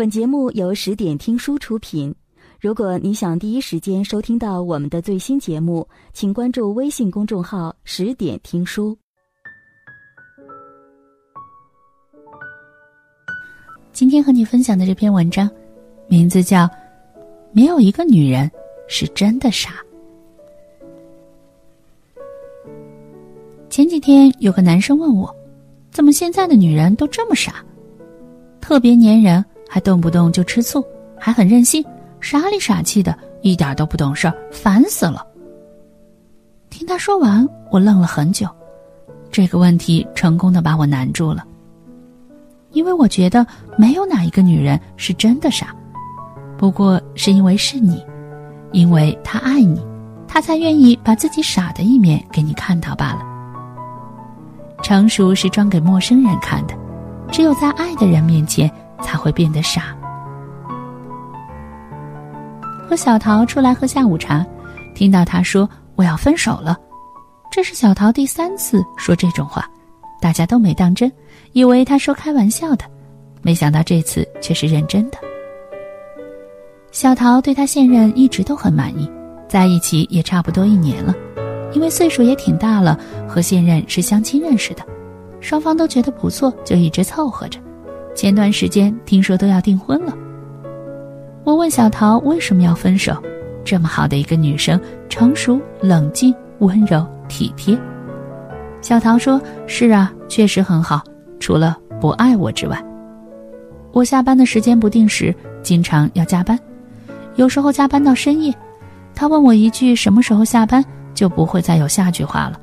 本节目由十点听书出品。如果你想第一时间收听到我们的最新节目，请关注微信公众号“十点听书”。今天和你分享的这篇文章，名字叫《没有一个女人是真的傻》。前几天有个男生问我，怎么现在的女人都这么傻？特别粘人，还动不动就吃醋，还很任性，傻里傻气的，一点都不懂事儿，烦死了。听他说完，我愣了很久，这个问题成功的把我难住了。因为我觉得没有哪一个女人是真的傻，不过是因为是你，因为他爱你，他才愿意把自己傻的一面给你看到罢了。成熟是装给陌生人看的。只有在爱的人面前才会变得傻。和小桃出来喝下午茶，听到他说我要分手了，这是小桃第三次说这种话，大家都没当真，以为他说开玩笑的，没想到这次却是认真的。小桃对他现任一直都很满意，在一起也差不多一年了，因为岁数也挺大了，和现任是相亲认识的。双方都觉得不错，就一直凑合着。前段时间听说都要订婚了。我问小桃为什么要分手？这么好的一个女生，成熟、冷静、温柔、体贴。小桃说：“是啊，确实很好，除了不爱我之外。我下班的时间不定时，经常要加班，有时候加班到深夜。他问我一句什么时候下班，就不会再有下句话了。”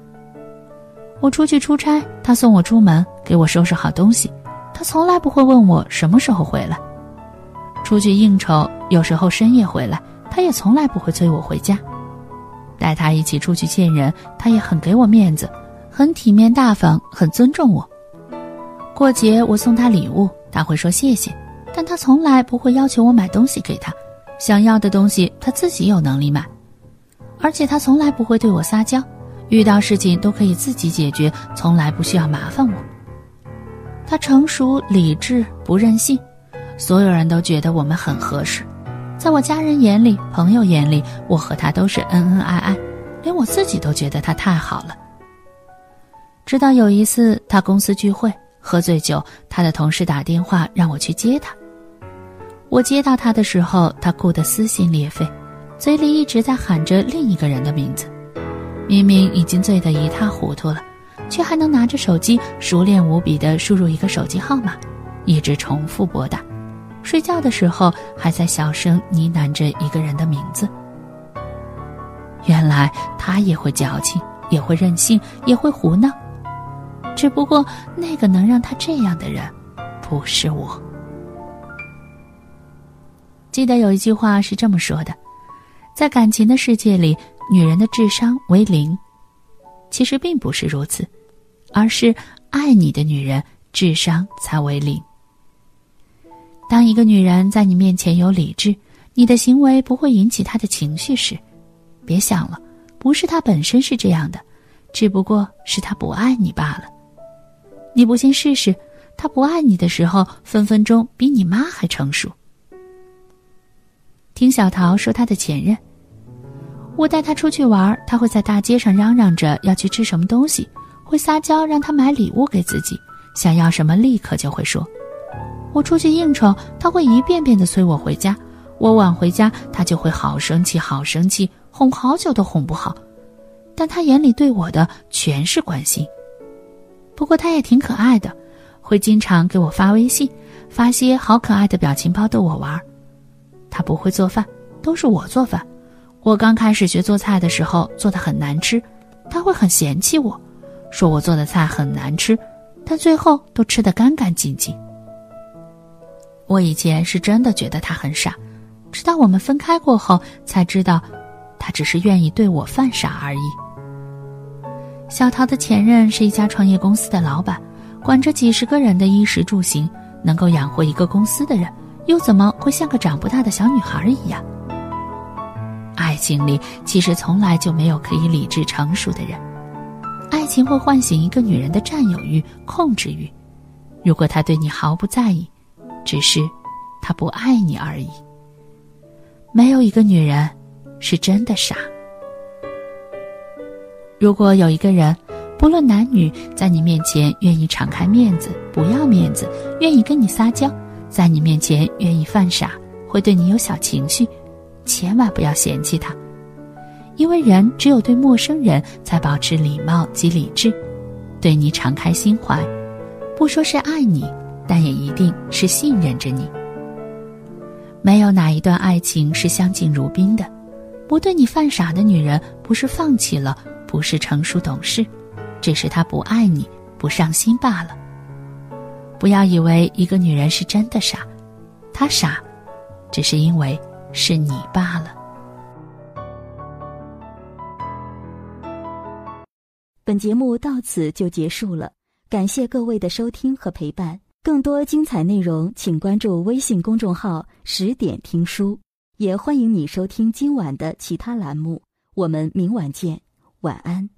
我出去出差，他送我出门，给我收拾好东西。他从来不会问我什么时候回来。出去应酬，有时候深夜回来，他也从来不会催我回家。带他一起出去见人，他也很给我面子，很体面大方，很尊重我。过节我送他礼物，他会说谢谢，但他从来不会要求我买东西给他。想要的东西他自己有能力买，而且他从来不会对我撒娇。遇到事情都可以自己解决，从来不需要麻烦我。他成熟理智，不任性，所有人都觉得我们很合适。在我家人眼里、朋友眼里，我和他都是恩恩爱爱，连我自己都觉得他太好了。直到有一次他公司聚会喝醉酒，他的同事打电话让我去接他。我接到他的时候，他哭得撕心裂肺，嘴里一直在喊着另一个人的名字。明明已经醉得一塌糊涂了，却还能拿着手机熟练无比地输入一个手机号码，一直重复拨打。睡觉的时候还在小声呢喃着一个人的名字。原来他也会矫情，也会任性，也会胡闹。只不过那个能让他这样的人，不是我。记得有一句话是这么说的：在感情的世界里。女人的智商为零，其实并不是如此，而是爱你的女人智商才为零。当一个女人在你面前有理智，你的行为不会引起她的情绪时，别想了，不是她本身是这样的，只不过是她不爱你罢了。你不信试试，她不爱你的时候，分分钟比你妈还成熟。听小桃说她的前任。我带她出去玩，她会在大街上嚷嚷着要去吃什么东西，会撒娇让他买礼物给自己，想要什么立刻就会说。我出去应酬，他会一遍遍的催我回家，我晚回家，他就会好生气，好生气，哄好久都哄不好。但他眼里对我的全是关心。不过他也挺可爱的，会经常给我发微信，发些好可爱的表情包逗我玩。他不会做饭，都是我做饭。我刚开始学做菜的时候，做的很难吃，他会很嫌弃我，说我做的菜很难吃，但最后都吃得干干净净。我以前是真的觉得他很傻，直到我们分开过后，才知道，他只是愿意对我犯傻而已。小桃的前任是一家创业公司的老板，管着几十个人的衣食住行，能够养活一个公司的人，又怎么会像个长不大的小女孩一样？爱情里其实从来就没有可以理智成熟的人，爱情会唤醒一个女人的占有欲、控制欲。如果他对你毫不在意，只是他不爱你而已。没有一个女人是真的傻。如果有一个人，不论男女，在你面前愿意敞开面子，不要面子，愿意跟你撒娇，在你面前愿意犯傻，会对你有小情绪，千万不要嫌弃他，因为人只有对陌生人才保持礼貌及理智，对你敞开心怀，不说是爱你，但也一定是信任着你。没有哪一段爱情是相敬如宾的，不对你犯傻的女人，不是放弃了，不是成熟懂事。只是她不爱你，不上心罢了。不要以为一个女人是真的傻，她傻，只是因为是你罢了。本节目到此就结束了，感谢各位的收听和陪伴。更多精彩内容，请关注微信公众号“十点听书”，也欢迎你收听今晚的其他栏目。我们明晚见，晚安。